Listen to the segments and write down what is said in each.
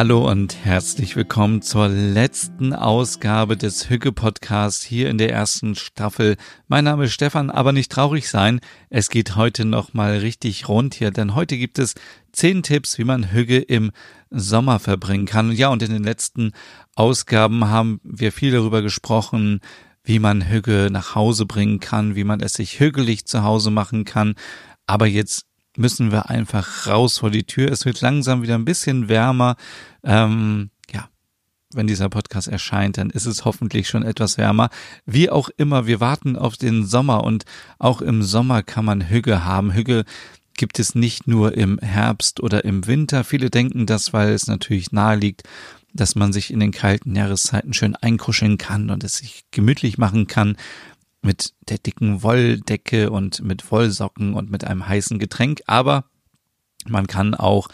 Hallo und herzlich willkommen zur letzten Ausgabe des Hücke Podcasts hier in der ersten Staffel. Mein Name ist Stefan, aber nicht traurig sein. Es geht heute noch mal richtig rund hier, denn heute gibt es zehn Tipps, wie man Hügge im Sommer verbringen kann. Ja, und in den letzten Ausgaben haben wir viel darüber gesprochen, wie man Hügge nach Hause bringen kann, wie man es sich hügelig zu Hause machen kann. Aber jetzt müssen wir einfach raus vor die Tür. Es wird langsam wieder ein bisschen wärmer. Ähm, ja, wenn dieser Podcast erscheint, dann ist es hoffentlich schon etwas wärmer. Wie auch immer, wir warten auf den Sommer und auch im Sommer kann man Hügge haben. Hügge gibt es nicht nur im Herbst oder im Winter. Viele denken das, weil es natürlich nahe liegt, dass man sich in den kalten Jahreszeiten schön einkruscheln kann und es sich gemütlich machen kann mit der dicken Wolldecke und mit Wollsocken und mit einem heißen Getränk. Aber man kann auch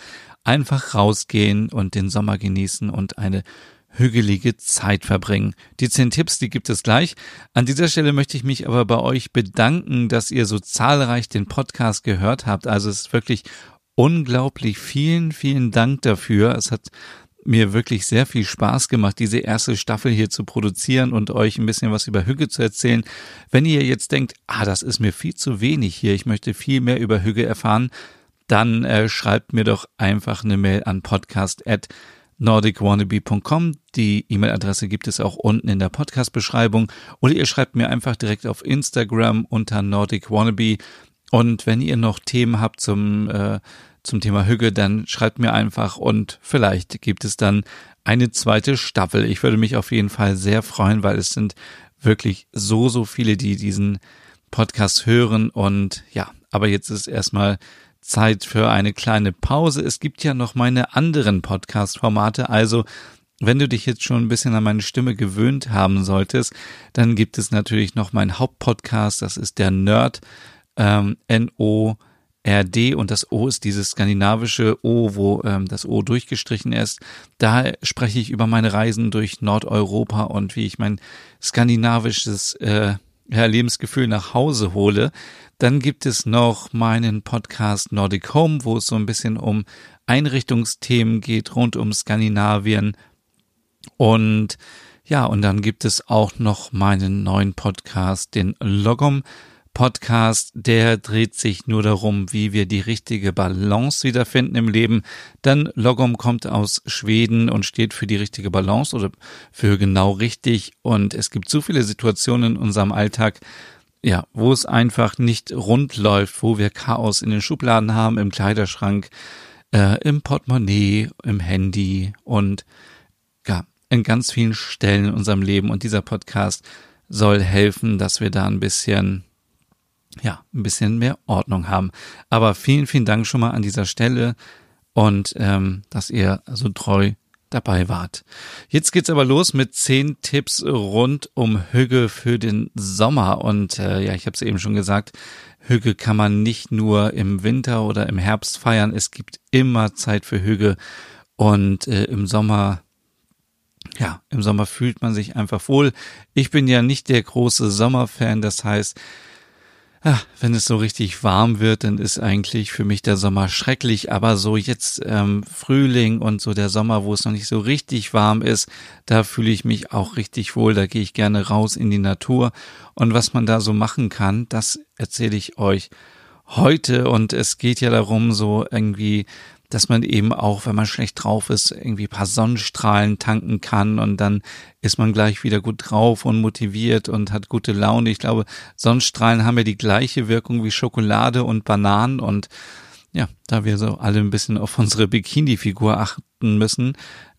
einfach rausgehen und den Sommer genießen und eine hügelige Zeit verbringen. Die zehn Tipps, die gibt es gleich. An dieser Stelle möchte ich mich aber bei euch bedanken, dass ihr so zahlreich den Podcast gehört habt. Also es ist wirklich unglaublich. Vielen, vielen Dank dafür. Es hat mir wirklich sehr viel Spaß gemacht, diese erste Staffel hier zu produzieren und euch ein bisschen was über Hügge zu erzählen. Wenn ihr jetzt denkt, ah, das ist mir viel zu wenig hier, ich möchte viel mehr über Hügge erfahren, dann äh, schreibt mir doch einfach eine Mail an podcast at nordicwannabe.com. Die E-Mail-Adresse gibt es auch unten in der Podcast-Beschreibung. Oder ihr schreibt mir einfach direkt auf Instagram unter nordicwannabe. Und wenn ihr noch Themen habt zum, äh, zum Thema Hügge, dann schreibt mir einfach und vielleicht gibt es dann eine zweite Staffel. Ich würde mich auf jeden Fall sehr freuen, weil es sind wirklich so, so viele, die diesen Podcast hören. Und ja, aber jetzt ist erstmal Zeit für eine kleine Pause. Es gibt ja noch meine anderen Podcast-Formate, also wenn du dich jetzt schon ein bisschen an meine Stimme gewöhnt haben solltest, dann gibt es natürlich noch meinen Hauptpodcast, das ist der Nerd, ähm, N-O-R-D und das O ist dieses skandinavische O, wo ähm, das O durchgestrichen ist. Da spreche ich über meine Reisen durch Nordeuropa und wie ich mein skandinavisches äh, Lebensgefühl nach Hause hole. Dann gibt es noch meinen Podcast Nordic Home, wo es so ein bisschen um Einrichtungsthemen geht rund um Skandinavien. Und ja, und dann gibt es auch noch meinen neuen Podcast, den Logom Podcast, der dreht sich nur darum, wie wir die richtige Balance wiederfinden im Leben. Denn Logom kommt aus Schweden und steht für die richtige Balance oder für genau richtig. Und es gibt so viele Situationen in unserem Alltag, ja, wo es einfach nicht rund läuft, wo wir Chaos in den Schubladen haben, im Kleiderschrank, äh, im Portemonnaie, im Handy und ja, in ganz vielen Stellen in unserem Leben. Und dieser Podcast soll helfen, dass wir da ein bisschen ja, ein bisschen mehr Ordnung haben. Aber vielen, vielen Dank schon mal an dieser Stelle und ähm, dass ihr so treu dabei wart. Jetzt geht's aber los mit zehn Tipps rund um Hügge für den Sommer. Und äh, ja, ich habe es eben schon gesagt, Hügge kann man nicht nur im Winter oder im Herbst feiern. Es gibt immer Zeit für Hügge. Und äh, im Sommer ja, im Sommer fühlt man sich einfach wohl. Ich bin ja nicht der große Sommerfan, das heißt, ja, wenn es so richtig warm wird, dann ist eigentlich für mich der Sommer schrecklich. Aber so jetzt ähm, Frühling und so der Sommer, wo es noch nicht so richtig warm ist, da fühle ich mich auch richtig wohl. Da gehe ich gerne raus in die Natur. Und was man da so machen kann, das erzähle ich euch heute. Und es geht ja darum, so irgendwie dass man eben auch, wenn man schlecht drauf ist, irgendwie paar Sonnenstrahlen tanken kann und dann ist man gleich wieder gut drauf und motiviert und hat gute Laune. Ich glaube, Sonnenstrahlen haben ja die gleiche Wirkung wie Schokolade und Bananen und ja, da wir so alle ein bisschen auf unsere Bikini-Figur achten müssen,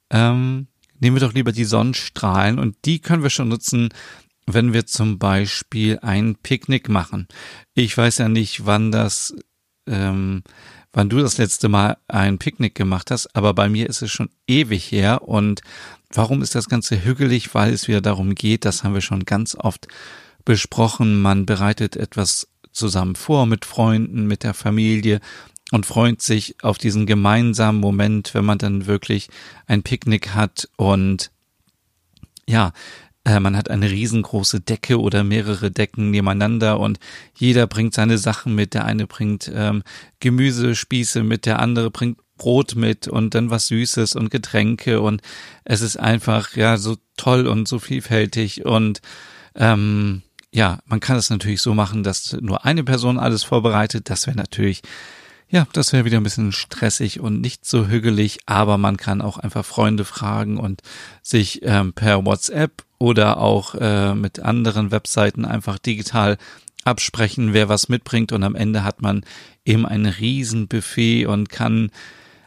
ähm, nehmen wir doch lieber die Sonnenstrahlen und die können wir schon nutzen, wenn wir zum Beispiel ein Picknick machen. Ich weiß ja nicht, wann das ähm, wann du das letzte Mal ein Picknick gemacht hast, aber bei mir ist es schon ewig her. Und warum ist das Ganze hügelig? Weil es wieder darum geht, das haben wir schon ganz oft besprochen, man bereitet etwas zusammen vor mit Freunden, mit der Familie und freut sich auf diesen gemeinsamen Moment, wenn man dann wirklich ein Picknick hat und ja, äh, man hat eine riesengroße Decke oder mehrere Decken nebeneinander und jeder bringt seine Sachen mit. Der eine bringt ähm, Gemüsespieße mit, der andere bringt Brot mit und dann was Süßes und Getränke und es ist einfach ja so toll und so vielfältig und ähm, ja, man kann es natürlich so machen, dass nur eine Person alles vorbereitet. Das wäre natürlich ja, das wäre wieder ein bisschen stressig und nicht so hügelig, aber man kann auch einfach Freunde fragen und sich ähm, per WhatsApp oder auch äh, mit anderen Webseiten einfach digital absprechen, wer was mitbringt. Und am Ende hat man eben ein Riesenbuffet und kann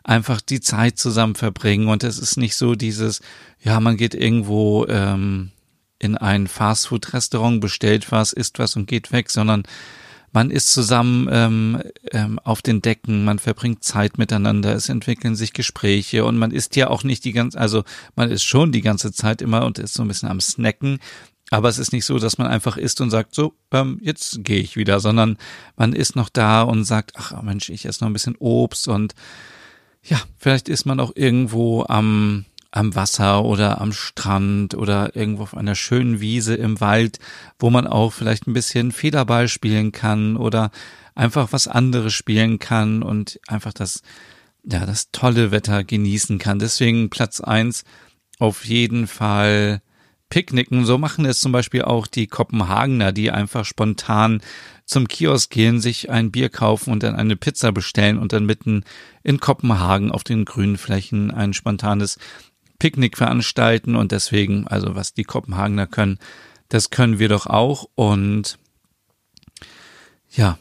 einfach die Zeit zusammen verbringen. Und es ist nicht so dieses, ja, man geht irgendwo ähm, in ein Fastfood-Restaurant, bestellt was, isst was und geht weg, sondern man ist zusammen ähm, ähm, auf den Decken, man verbringt Zeit miteinander, es entwickeln sich Gespräche und man ist ja auch nicht die ganze, also man ist schon die ganze Zeit immer und ist so ein bisschen am Snacken, aber es ist nicht so, dass man einfach isst und sagt, so, ähm, jetzt gehe ich wieder, sondern man ist noch da und sagt, ach Mensch, ich esse noch ein bisschen Obst und ja, vielleicht ist man auch irgendwo am am Wasser oder am Strand oder irgendwo auf einer schönen Wiese im Wald, wo man auch vielleicht ein bisschen Federball spielen kann oder einfach was anderes spielen kann und einfach das, ja, das tolle Wetter genießen kann. Deswegen Platz eins auf jeden Fall Picknicken. So machen es zum Beispiel auch die Kopenhagener, die einfach spontan zum Kiosk gehen, sich ein Bier kaufen und dann eine Pizza bestellen und dann mitten in Kopenhagen auf den grünen Flächen ein spontanes Picknick veranstalten und deswegen, also was die Kopenhagener können, das können wir doch auch und ja,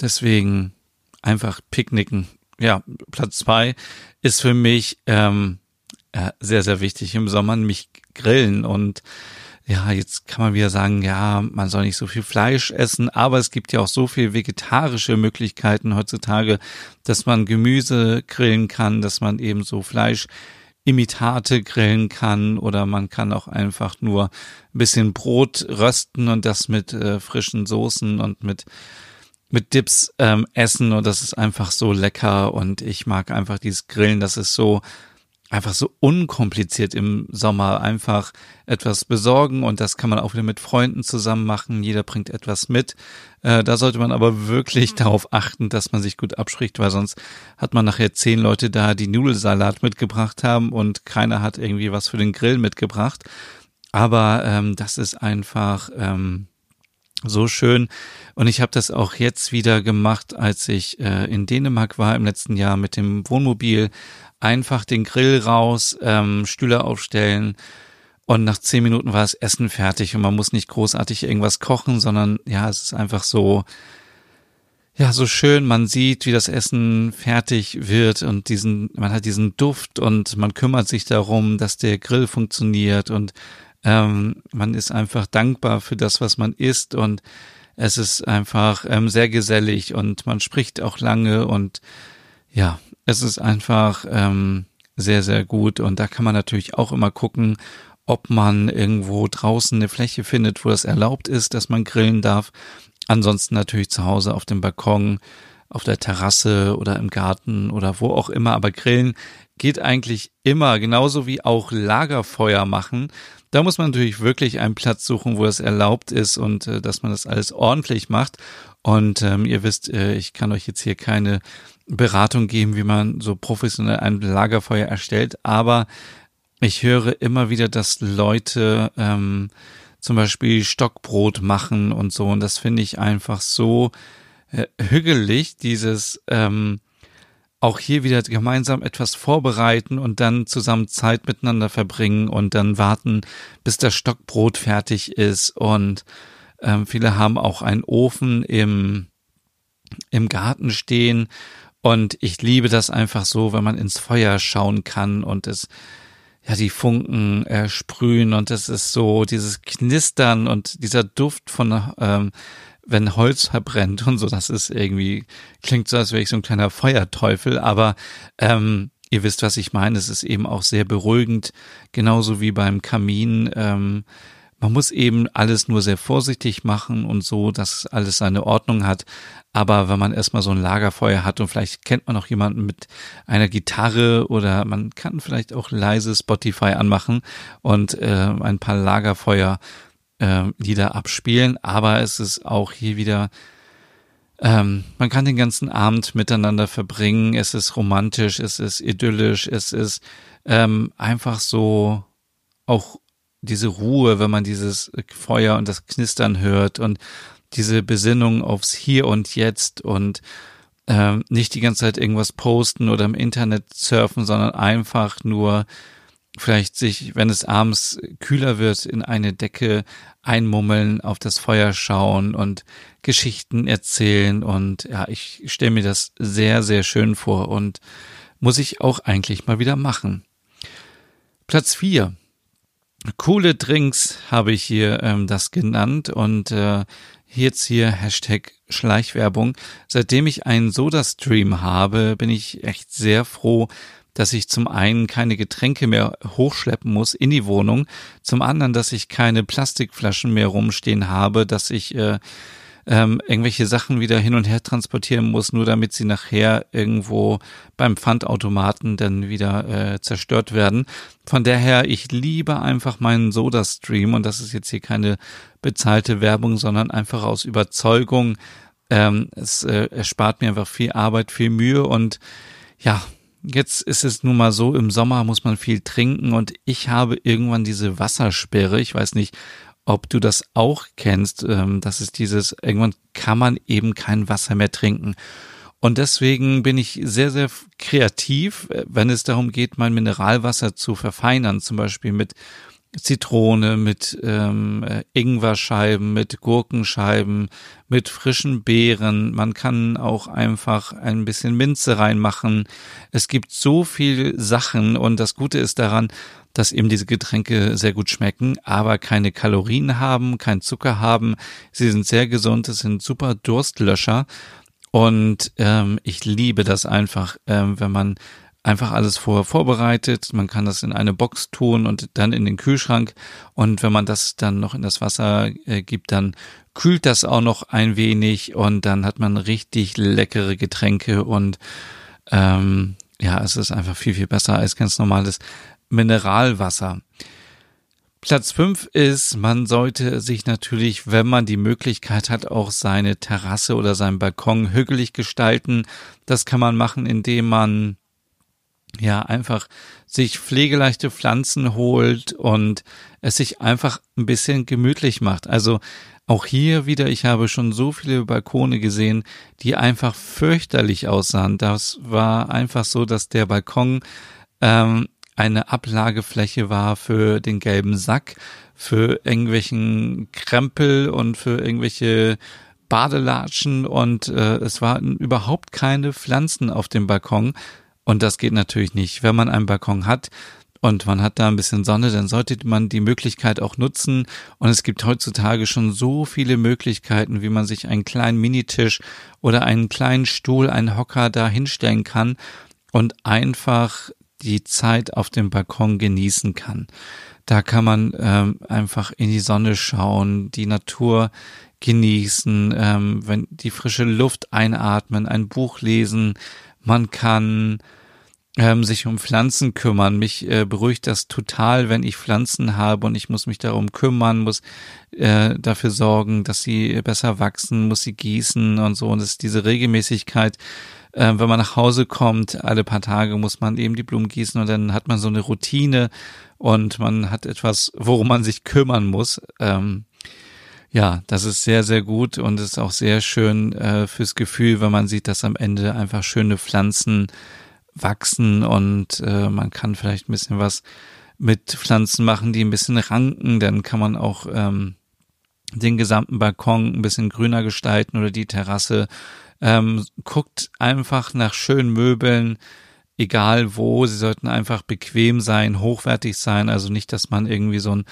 deswegen einfach picknicken. Ja, Platz zwei ist für mich ähm, äh, sehr, sehr wichtig im Sommer, nämlich grillen und ja, jetzt kann man wieder sagen, ja, man soll nicht so viel Fleisch essen, aber es gibt ja auch so viel vegetarische Möglichkeiten heutzutage, dass man Gemüse grillen kann, dass man eben so Fleisch Imitate grillen kann oder man kann auch einfach nur ein bisschen Brot rösten und das mit äh, frischen Soßen und mit mit Dips ähm, essen und das ist einfach so lecker und ich mag einfach dieses Grillen, das ist so einfach so unkompliziert im Sommer einfach etwas besorgen und das kann man auch wieder mit Freunden zusammen machen. Jeder bringt etwas mit. Äh, da sollte man aber wirklich mhm. darauf achten, dass man sich gut abspricht, weil sonst hat man nachher zehn Leute da, die Nudelsalat mitgebracht haben und keiner hat irgendwie was für den Grill mitgebracht. Aber ähm, das ist einfach ähm, so schön. Und ich habe das auch jetzt wieder gemacht, als ich äh, in Dänemark war im letzten Jahr mit dem Wohnmobil. Einfach den Grill raus, ähm, Stühle aufstellen. Und nach zehn Minuten war das Essen fertig. Und man muss nicht großartig irgendwas kochen, sondern ja, es ist einfach so, ja, so schön, man sieht, wie das Essen fertig wird und diesen, man hat diesen Duft und man kümmert sich darum, dass der Grill funktioniert. Und ähm, man ist einfach dankbar für das, was man isst und es ist einfach ähm, sehr gesellig und man spricht auch lange und ja, es ist einfach ähm, sehr, sehr gut. Und da kann man natürlich auch immer gucken, ob man irgendwo draußen eine Fläche findet, wo das erlaubt ist, dass man grillen darf. Ansonsten natürlich zu Hause auf dem Balkon, auf der Terrasse oder im Garten oder wo auch immer. Aber grillen geht eigentlich immer, genauso wie auch Lagerfeuer machen. Da muss man natürlich wirklich einen Platz suchen, wo es erlaubt ist und äh, dass man das alles ordentlich macht. Und ähm, ihr wisst, äh, ich kann euch jetzt hier keine Beratung geben, wie man so professionell ein Lagerfeuer erstellt, aber ich höre immer wieder, dass Leute ähm, zum Beispiel Stockbrot machen und so, und das finde ich einfach so äh, hügelig, dieses ähm, auch hier wieder gemeinsam etwas vorbereiten und dann zusammen Zeit miteinander verbringen und dann warten, bis das Stockbrot fertig ist. Und ähm, viele haben auch einen Ofen im, im Garten stehen und ich liebe das einfach so, wenn man ins Feuer schauen kann und es, ja, die Funken äh, sprühen und es ist so dieses Knistern und dieser Duft von ähm, wenn Holz verbrennt und so, das ist irgendwie, klingt so, als wäre ich so ein kleiner Feuerteufel, aber ähm, ihr wisst, was ich meine. Es ist eben auch sehr beruhigend, genauso wie beim Kamin. Ähm, man muss eben alles nur sehr vorsichtig machen und so, dass alles seine Ordnung hat. Aber wenn man erstmal so ein Lagerfeuer hat und vielleicht kennt man noch jemanden mit einer Gitarre oder man kann vielleicht auch leise Spotify anmachen und äh, ein paar Lagerfeuer äh, Lieder abspielen. Aber es ist auch hier wieder ähm, man kann den ganzen Abend miteinander verbringen. Es ist romantisch, es ist idyllisch, es ist ähm, einfach so auch diese Ruhe, wenn man dieses Feuer und das Knistern hört und diese Besinnung aufs Hier und Jetzt und ähm, nicht die ganze Zeit irgendwas posten oder im Internet surfen, sondern einfach nur vielleicht sich, wenn es abends kühler wird, in eine Decke einmummeln, auf das Feuer schauen und Geschichten erzählen. Und ja, ich stelle mir das sehr, sehr schön vor und muss ich auch eigentlich mal wieder machen. Platz vier Coole Drinks habe ich hier ähm, das genannt und äh, jetzt hier Hashtag Schleichwerbung. Seitdem ich einen Soda-Stream habe, bin ich echt sehr froh, dass ich zum einen keine Getränke mehr hochschleppen muss in die Wohnung, zum anderen, dass ich keine Plastikflaschen mehr rumstehen habe, dass ich äh, ähm, irgendwelche Sachen wieder hin und her transportieren muss, nur damit sie nachher irgendwo beim Pfandautomaten dann wieder äh, zerstört werden. Von daher, ich liebe einfach meinen Soda-Stream und das ist jetzt hier keine bezahlte Werbung, sondern einfach aus Überzeugung. Ähm, es äh, erspart mir einfach viel Arbeit, viel Mühe und ja, Jetzt ist es nun mal so, im Sommer muss man viel trinken und ich habe irgendwann diese Wassersperre. Ich weiß nicht, ob du das auch kennst. Ähm, das ist dieses, irgendwann kann man eben kein Wasser mehr trinken. Und deswegen bin ich sehr, sehr kreativ, äh, wenn es darum geht, mein Mineralwasser zu verfeinern, zum Beispiel mit Zitrone, mit ähm, äh, Ingwerscheiben, mit Gurkenscheiben, mit frischen Beeren. Man kann auch einfach ein bisschen Minze reinmachen. Es gibt so viel Sachen und das Gute ist daran, dass eben diese Getränke sehr gut schmecken, aber keine Kalorien haben, kein Zucker haben. Sie sind sehr gesund, es sind super Durstlöscher. Und ähm, ich liebe das einfach, ähm, wenn man einfach alles vorher vorbereitet. Man kann das in eine Box tun und dann in den Kühlschrank. Und wenn man das dann noch in das Wasser äh, gibt, dann kühlt das auch noch ein wenig und dann hat man richtig leckere Getränke und ähm, ja, es ist einfach viel, viel besser als ganz normales Mineralwasser. Platz fünf ist, man sollte sich natürlich, wenn man die Möglichkeit hat, auch seine Terrasse oder seinen Balkon hügelig gestalten. Das kann man machen, indem man ja einfach sich pflegeleichte Pflanzen holt und es sich einfach ein bisschen gemütlich macht. Also auch hier wieder, ich habe schon so viele Balkone gesehen, die einfach fürchterlich aussahen. Das war einfach so, dass der Balkon ähm, eine Ablagefläche war für den gelben Sack, für irgendwelchen Krempel und für irgendwelche Badelatschen und äh, es waren überhaupt keine Pflanzen auf dem Balkon. Und das geht natürlich nicht. Wenn man einen Balkon hat und man hat da ein bisschen Sonne, dann sollte man die Möglichkeit auch nutzen. Und es gibt heutzutage schon so viele Möglichkeiten, wie man sich einen kleinen Minitisch oder einen kleinen Stuhl, einen Hocker da hinstellen kann und einfach die Zeit auf dem Balkon genießen kann. Da kann man ähm, einfach in die Sonne schauen, die Natur genießen, ähm, wenn die frische Luft einatmen, ein Buch lesen. Man kann ähm, sich um Pflanzen kümmern. Mich äh, beruhigt das total, wenn ich Pflanzen habe und ich muss mich darum kümmern, muss äh, dafür sorgen, dass sie besser wachsen, muss sie gießen und so. Und es ist diese Regelmäßigkeit, äh, wenn man nach Hause kommt, alle paar Tage muss man eben die Blumen gießen und dann hat man so eine Routine und man hat etwas, worum man sich kümmern muss. Ähm, ja, das ist sehr, sehr gut und ist auch sehr schön äh, fürs Gefühl, wenn man sieht, dass am Ende einfach schöne Pflanzen wachsen und äh, man kann vielleicht ein bisschen was mit Pflanzen machen, die ein bisschen ranken, dann kann man auch ähm, den gesamten Balkon ein bisschen grüner gestalten oder die Terrasse ähm, guckt einfach nach schönen Möbeln, egal wo. Sie sollten einfach bequem sein, hochwertig sein. Also nicht, dass man irgendwie so ein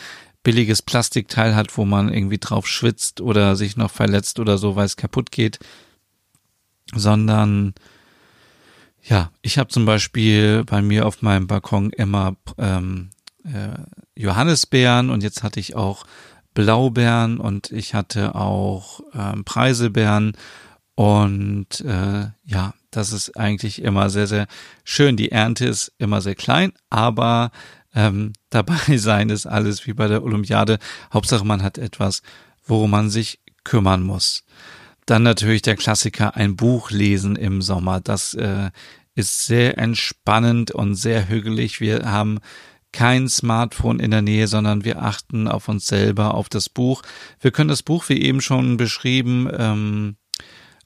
billiges Plastikteil hat, wo man irgendwie drauf schwitzt oder sich noch verletzt oder so, weil es kaputt geht, sondern ja, ich habe zum Beispiel bei mir auf meinem Balkon immer ähm, äh, Johannisbeeren und jetzt hatte ich auch Blaubeeren und ich hatte auch ähm, Preiselbeeren und äh, ja, das ist eigentlich immer sehr, sehr schön. Die Ernte ist immer sehr klein, aber ähm, dabei sein ist alles wie bei der Olympiade. Hauptsache man hat etwas, worum man sich kümmern muss. Dann natürlich der Klassiker, ein Buch lesen im Sommer. Das äh, ist sehr entspannend und sehr hügelig. Wir haben kein Smartphone in der Nähe, sondern wir achten auf uns selber, auf das Buch. Wir können das Buch, wie eben schon beschrieben, ähm,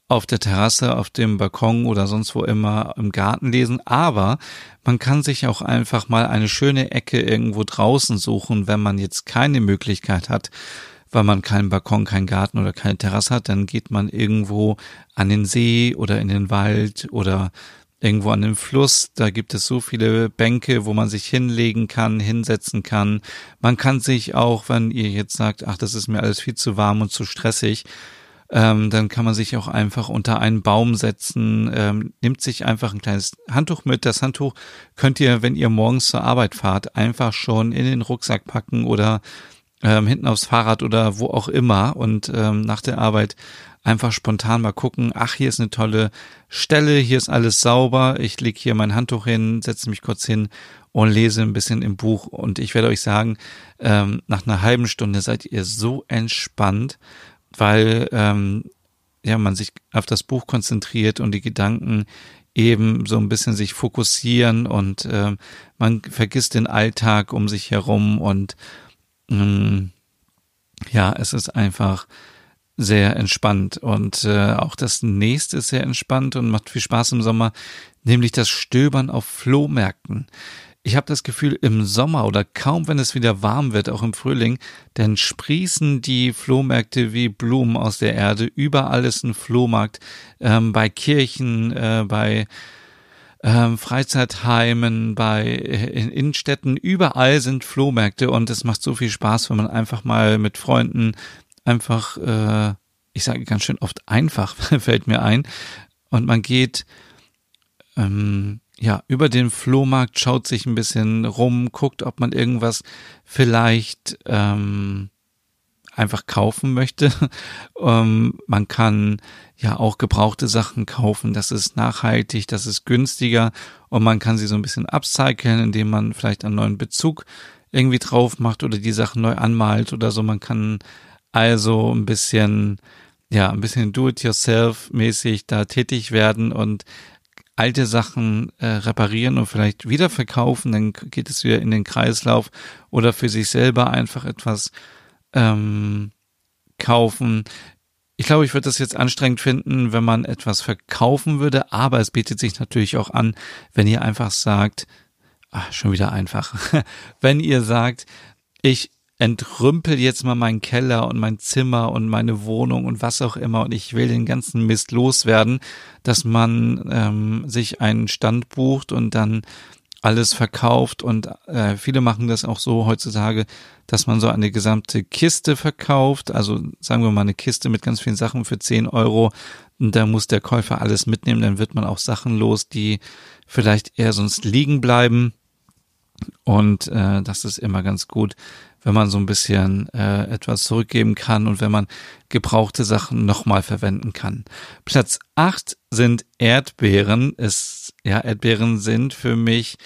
auf der Terrasse, auf dem Balkon oder sonst wo immer im Garten lesen, aber man kann sich auch einfach mal eine schöne Ecke irgendwo draußen suchen, wenn man jetzt keine Möglichkeit hat, weil man keinen Balkon, keinen Garten oder keine Terrasse hat, dann geht man irgendwo an den See oder in den Wald oder irgendwo an den Fluss. Da gibt es so viele Bänke, wo man sich hinlegen kann, hinsetzen kann. Man kann sich auch, wenn ihr jetzt sagt, ach, das ist mir alles viel zu warm und zu stressig, ähm, dann kann man sich auch einfach unter einen Baum setzen, ähm, nimmt sich einfach ein kleines Handtuch mit. Das Handtuch könnt ihr, wenn ihr morgens zur Arbeit fahrt, einfach schon in den Rucksack packen oder ähm, hinten aufs Fahrrad oder wo auch immer und ähm, nach der Arbeit einfach spontan mal gucken, ach, hier ist eine tolle Stelle, hier ist alles sauber, ich lege hier mein Handtuch hin, setze mich kurz hin und lese ein bisschen im Buch und ich werde euch sagen, ähm, nach einer halben Stunde seid ihr so entspannt, weil ähm, ja man sich auf das Buch konzentriert und die Gedanken eben so ein bisschen sich fokussieren und äh, man vergisst den Alltag um sich herum und ja, es ist einfach sehr entspannt und äh, auch das nächste ist sehr entspannt und macht viel Spaß im Sommer, nämlich das Stöbern auf Flohmärkten. Ich habe das Gefühl, im Sommer oder kaum, wenn es wieder warm wird, auch im Frühling, dann sprießen die Flohmärkte wie Blumen aus der Erde. Überall ist ein Flohmarkt, ähm, bei Kirchen, äh, bei ähm, Freizeitheimen, bei in Innenstädten, überall sind Flohmärkte und es macht so viel Spaß, wenn man einfach mal mit Freunden einfach, äh, ich sage ganz schön oft einfach, fällt mir ein, und man geht ähm, ja, über den Flohmarkt schaut sich ein bisschen rum, guckt, ob man irgendwas vielleicht ähm, einfach kaufen möchte. ähm, man kann ja auch gebrauchte Sachen kaufen. Das ist nachhaltig, das ist günstiger und man kann sie so ein bisschen upcyclen, indem man vielleicht einen neuen Bezug irgendwie drauf macht oder die Sachen neu anmalt oder so. Man kann also ein bisschen ja, ein bisschen do-it-yourself-mäßig da tätig werden und alte Sachen äh, reparieren und vielleicht wieder verkaufen, dann geht es wieder in den Kreislauf oder für sich selber einfach etwas ähm, kaufen. Ich glaube, ich würde das jetzt anstrengend finden, wenn man etwas verkaufen würde, aber es bietet sich natürlich auch an, wenn ihr einfach sagt, ach, schon wieder einfach, wenn ihr sagt, ich entrümpel jetzt mal meinen Keller und mein Zimmer und meine Wohnung und was auch immer und ich will den ganzen Mist loswerden, dass man ähm, sich einen Stand bucht und dann alles verkauft und äh, viele machen das auch so heutzutage, dass man so eine gesamte Kiste verkauft, also sagen wir mal eine Kiste mit ganz vielen Sachen für 10 Euro. Und da muss der Käufer alles mitnehmen, dann wird man auch Sachen los, die vielleicht eher sonst liegen bleiben. Und äh, das ist immer ganz gut, wenn man so ein bisschen äh, etwas zurückgeben kann und wenn man gebrauchte Sachen nochmal verwenden kann. Platz acht sind Erdbeeren. Es, ja, Erdbeeren sind für mich,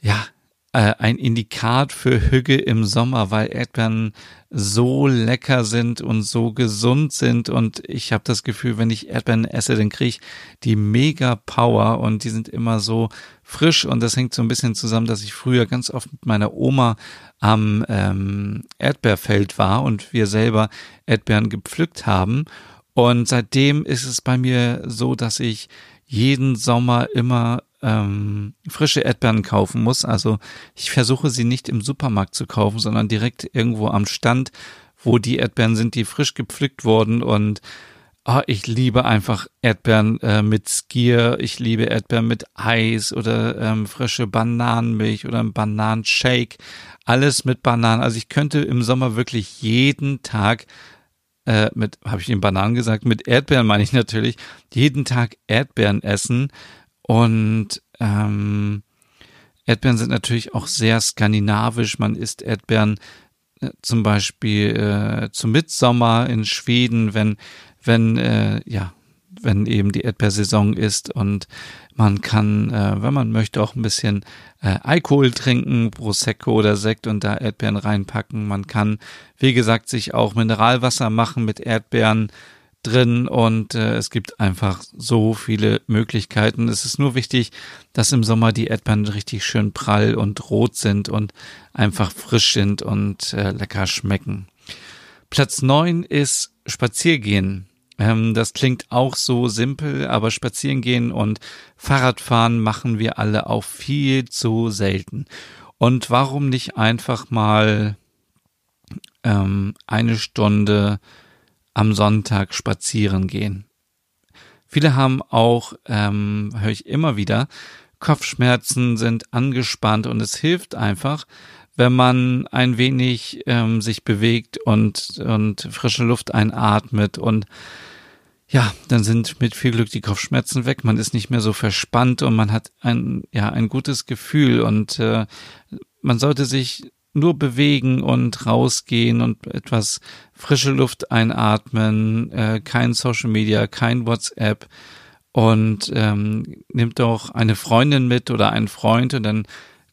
ja, äh, ein Indikat für Hüge im Sommer, weil Erdbeeren so lecker sind und so gesund sind und ich habe das Gefühl, wenn ich Erdbeeren esse, dann kriege ich die mega Power und die sind immer so frisch und das hängt so ein bisschen zusammen, dass ich früher ganz oft mit meiner Oma am ähm, Erdbeerfeld war und wir selber Erdbeeren gepflückt haben und seitdem ist es bei mir so, dass ich jeden Sommer immer ähm, frische Erdbeeren kaufen muss. Also ich versuche sie nicht im Supermarkt zu kaufen, sondern direkt irgendwo am Stand, wo die Erdbeeren sind, die frisch gepflückt wurden und oh, ich liebe einfach Erdbeeren äh, mit Skier, ich liebe Erdbeeren mit Eis oder ähm, frische Bananenmilch oder ein Bananenshake. alles mit Bananen. Also ich könnte im Sommer wirklich jeden Tag äh, mit, habe ich Ihnen Bananen gesagt, mit Erdbeeren meine ich natürlich, jeden Tag Erdbeeren essen. Und ähm, Erdbeeren sind natürlich auch sehr skandinavisch. Man isst Erdbeeren äh, zum Beispiel äh, zum Mitsommer in Schweden, wenn, wenn, äh, ja, wenn eben die Erdbeersaison ist und man kann, äh, wenn man möchte, auch ein bisschen äh, Alkohol trinken, Prosecco oder Sekt und da Erdbeeren reinpacken. Man kann, wie gesagt, sich auch Mineralwasser machen mit Erdbeeren drin und äh, es gibt einfach so viele Möglichkeiten. Es ist nur wichtig, dass im Sommer die Erdbeeren richtig schön prall und rot sind und einfach frisch sind und äh, lecker schmecken. Platz neun ist Spaziergehen. Ähm, das klingt auch so simpel, aber spazieren gehen und Fahrradfahren machen wir alle auch viel zu selten. Und warum nicht einfach mal ähm, eine Stunde am Sonntag spazieren gehen? Viele haben auch, ähm, höre ich immer wieder, Kopfschmerzen sind angespannt und es hilft einfach, wenn man ein wenig ähm, sich bewegt und, und frische Luft einatmet und ja, dann sind mit viel Glück die Kopfschmerzen weg. Man ist nicht mehr so verspannt und man hat ein, ja, ein gutes Gefühl und äh, man sollte sich nur bewegen und rausgehen und etwas frische Luft einatmen, äh, kein Social Media, kein WhatsApp und ähm, nimmt doch eine Freundin mit oder einen Freund und dann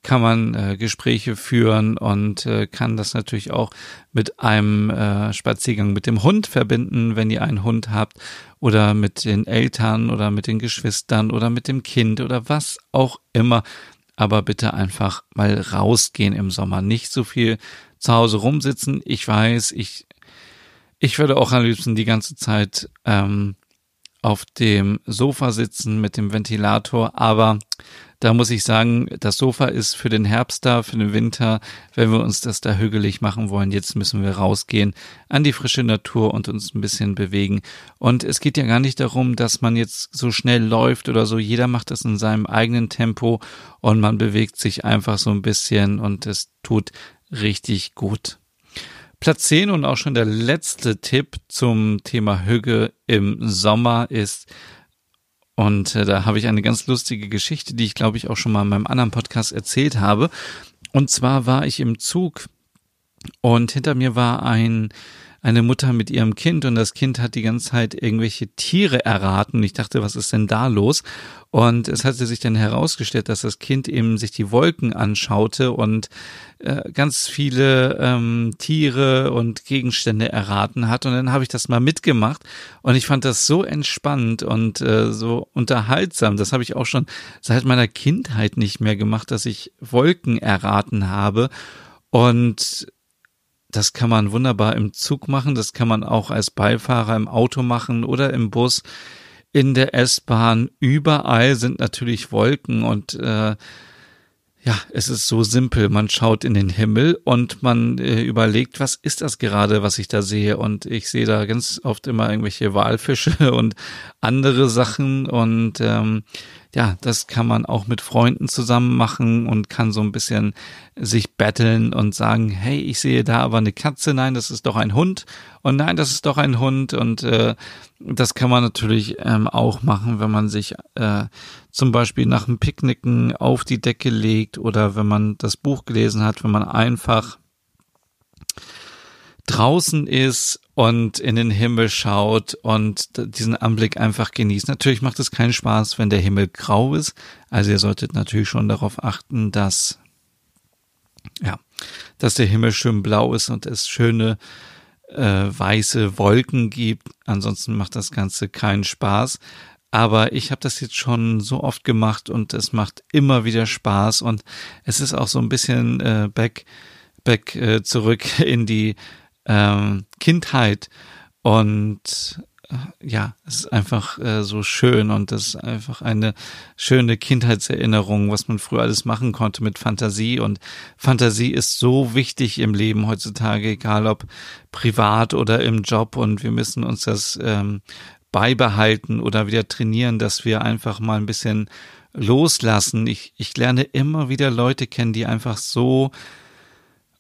kann man äh, Gespräche führen und äh, kann das natürlich auch mit einem äh, Spaziergang mit dem Hund verbinden, wenn ihr einen Hund habt oder mit den Eltern oder mit den Geschwistern oder mit dem Kind oder was auch immer. Aber bitte einfach mal rausgehen im Sommer, nicht so viel zu Hause rumsitzen. Ich weiß, ich ich würde auch am liebsten die ganze Zeit ähm, auf dem Sofa sitzen mit dem Ventilator, aber da muss ich sagen, das Sofa ist für den Herbst da, für den Winter, wenn wir uns das da hügelig machen wollen. Jetzt müssen wir rausgehen an die frische Natur und uns ein bisschen bewegen. Und es geht ja gar nicht darum, dass man jetzt so schnell läuft oder so. Jeder macht das in seinem eigenen Tempo und man bewegt sich einfach so ein bisschen und es tut richtig gut. Platz 10 und auch schon der letzte Tipp zum Thema Hüge im Sommer ist und äh, da habe ich eine ganz lustige Geschichte, die ich glaube ich auch schon mal in meinem anderen Podcast erzählt habe. Und zwar war ich im Zug und hinter mir war ein eine Mutter mit ihrem Kind und das Kind hat die ganze Zeit irgendwelche Tiere erraten. Ich dachte, was ist denn da los? Und es hatte sich dann herausgestellt, dass das Kind eben sich die Wolken anschaute und äh, ganz viele ähm, Tiere und Gegenstände erraten hat. Und dann habe ich das mal mitgemacht und ich fand das so entspannend und äh, so unterhaltsam. Das habe ich auch schon seit meiner Kindheit nicht mehr gemacht, dass ich Wolken erraten habe. Und das kann man wunderbar im Zug machen, das kann man auch als Beifahrer im Auto machen oder im Bus, in der S-Bahn. Überall sind natürlich Wolken und äh, ja, es ist so simpel. Man schaut in den Himmel und man äh, überlegt, was ist das gerade, was ich da sehe? Und ich sehe da ganz oft immer irgendwelche Walfische und andere Sachen und ähm, ja, das kann man auch mit Freunden zusammen machen und kann so ein bisschen sich betteln und sagen, hey, ich sehe da aber eine Katze, nein, das ist doch ein Hund. Und nein, das ist doch ein Hund. Und äh, das kann man natürlich ähm, auch machen, wenn man sich äh, zum Beispiel nach dem Picknicken auf die Decke legt oder wenn man das Buch gelesen hat, wenn man einfach draußen ist und in den Himmel schaut und diesen Anblick einfach genießt. Natürlich macht es keinen Spaß, wenn der Himmel grau ist. Also ihr solltet natürlich schon darauf achten, dass, ja, dass der Himmel schön blau ist und es schöne äh, weiße Wolken gibt. Ansonsten macht das Ganze keinen Spaß. Aber ich habe das jetzt schon so oft gemacht und es macht immer wieder Spaß und es ist auch so ein bisschen äh, back, back äh, zurück in die ähm, Kindheit. Und äh, ja, es ist einfach äh, so schön und das ist einfach eine schöne Kindheitserinnerung, was man früher alles machen konnte mit Fantasie. Und Fantasie ist so wichtig im Leben heutzutage, egal ob privat oder im Job. Und wir müssen uns das ähm, beibehalten oder wieder trainieren, dass wir einfach mal ein bisschen loslassen. Ich, ich lerne immer wieder Leute kennen, die einfach so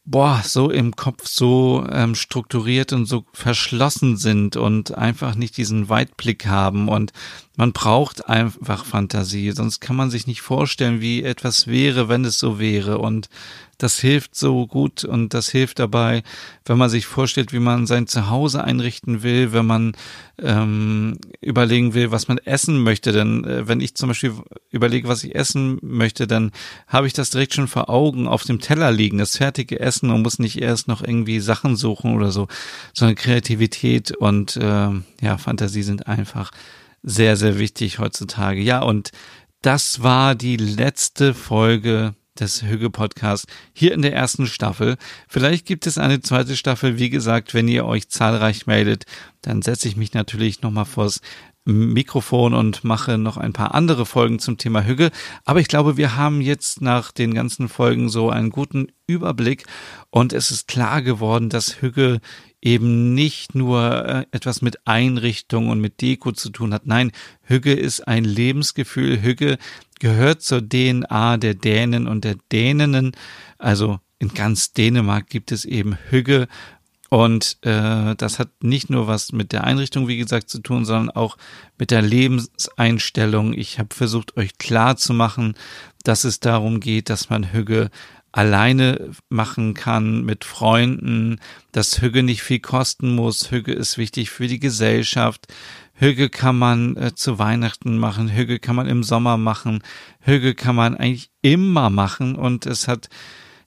boah, so im Kopf so ähm, strukturiert und so verschlossen sind und einfach nicht diesen Weitblick haben und man braucht einfach Fantasie, sonst kann man sich nicht vorstellen, wie etwas wäre, wenn es so wäre und das hilft so gut und das hilft dabei, wenn man sich vorstellt, wie man sein Zuhause einrichten will, wenn man ähm, überlegen will, was man essen möchte. Denn äh, wenn ich zum Beispiel überlege, was ich essen möchte, dann habe ich das direkt schon vor Augen auf dem Teller liegen, das fertige Essen und muss nicht erst noch irgendwie Sachen suchen oder so, sondern Kreativität und äh, ja, Fantasie sind einfach sehr, sehr wichtig heutzutage. Ja, und das war die letzte Folge des Hüge Podcasts hier in der ersten Staffel. Vielleicht gibt es eine zweite Staffel. Wie gesagt, wenn ihr euch zahlreich meldet, dann setze ich mich natürlich nochmal vors Mikrofon und mache noch ein paar andere Folgen zum Thema Hüge. Aber ich glaube, wir haben jetzt nach den ganzen Folgen so einen guten Überblick und es ist klar geworden, dass Hüge eben nicht nur äh, etwas mit Einrichtung und mit Deko zu tun hat. Nein, Hüge ist ein Lebensgefühl. Hüge gehört zur DNA der Dänen und der Däninnen. Also in ganz Dänemark gibt es eben Hüge. Und äh, das hat nicht nur was mit der Einrichtung, wie gesagt, zu tun, sondern auch mit der Lebenseinstellung. Ich habe versucht, euch klar zu machen, dass es darum geht, dass man Hüge alleine machen kann mit Freunden, dass Hüge nicht viel kosten muss. Hüge ist wichtig für die Gesellschaft. Hüge kann man äh, zu Weihnachten machen. Hüge kann man im Sommer machen. Hüge kann man eigentlich immer machen und es hat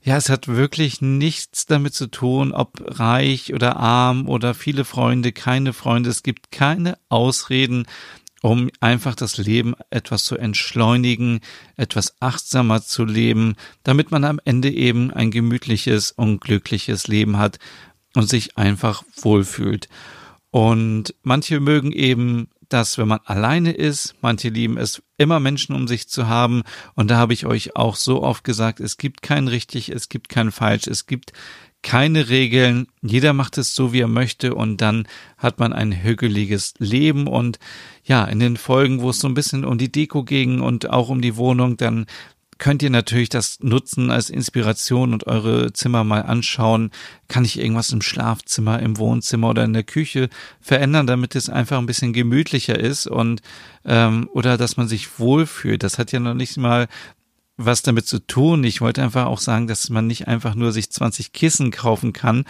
ja, es hat wirklich nichts damit zu tun, ob reich oder arm oder viele Freunde, keine Freunde. Es gibt keine Ausreden, um einfach das Leben etwas zu entschleunigen, etwas achtsamer zu leben, damit man am Ende eben ein gemütliches und glückliches Leben hat und sich einfach wohlfühlt. Und manche mögen eben das, wenn man alleine ist. Manche lieben es, immer Menschen um sich zu haben. Und da habe ich euch auch so oft gesagt, es gibt kein richtig, es gibt kein falsch, es gibt keine Regeln, jeder macht es so, wie er möchte und dann hat man ein hügeliges Leben und ja, in den Folgen, wo es so ein bisschen um die Deko ging und auch um die Wohnung, dann könnt ihr natürlich das nutzen als Inspiration und eure Zimmer mal anschauen. Kann ich irgendwas im Schlafzimmer, im Wohnzimmer oder in der Küche verändern, damit es einfach ein bisschen gemütlicher ist und ähm, oder dass man sich wohlfühlt. Das hat ja noch nicht mal was damit zu tun. Ich wollte einfach auch sagen, dass man nicht einfach nur sich 20 Kissen kaufen kann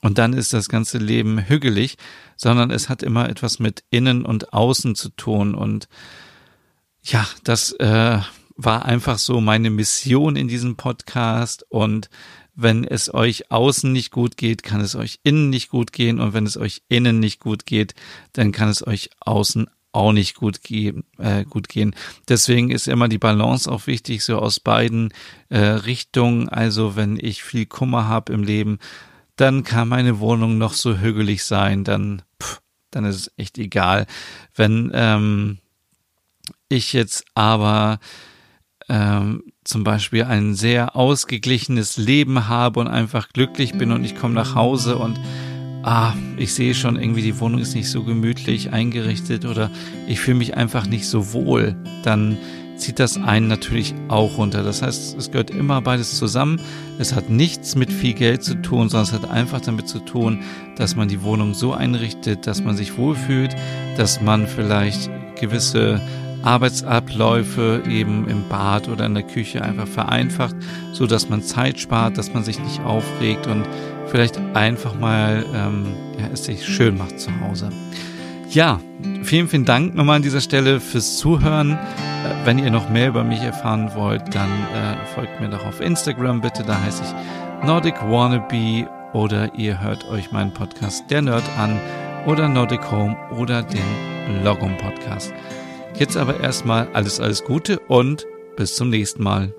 und dann ist das ganze Leben hügelig, sondern es hat immer etwas mit Innen und Außen zu tun. Und ja, das äh, war einfach so meine Mission in diesem Podcast. Und wenn es euch außen nicht gut geht, kann es euch innen nicht gut gehen. Und wenn es euch innen nicht gut geht, dann kann es euch außen auch nicht gut, gehen, äh, gut gehen. Deswegen ist immer die Balance auch wichtig, so aus beiden äh, Richtungen. Also wenn ich viel Kummer habe im Leben, dann kann meine Wohnung noch so hügelig sein, dann, pff, dann ist es echt egal. Wenn ähm, ich jetzt aber ähm, zum Beispiel ein sehr ausgeglichenes Leben habe und einfach glücklich bin und ich komme nach Hause und ah, ich sehe schon irgendwie, die Wohnung ist nicht so gemütlich eingerichtet oder ich fühle mich einfach nicht so wohl, dann zieht das einen natürlich auch runter. Das heißt, es gehört immer beides zusammen. Es hat nichts mit viel Geld zu tun, sondern es hat einfach damit zu tun, dass man die Wohnung so einrichtet, dass man sich wohlfühlt, dass man vielleicht gewisse Arbeitsabläufe eben im Bad oder in der Küche einfach vereinfacht, so dass man Zeit spart, dass man sich nicht aufregt und vielleicht einfach mal ähm, ja, es sich schön macht zu Hause. Ja, vielen, vielen Dank nochmal an dieser Stelle fürs Zuhören. Äh, wenn ihr noch mehr über mich erfahren wollt, dann äh, folgt mir doch auf Instagram bitte, da heiße ich Nordic Wannabe oder ihr hört euch meinen Podcast Der Nerd an oder Nordic Home oder den Logum Podcast. Jetzt aber erstmal alles, alles Gute und bis zum nächsten Mal.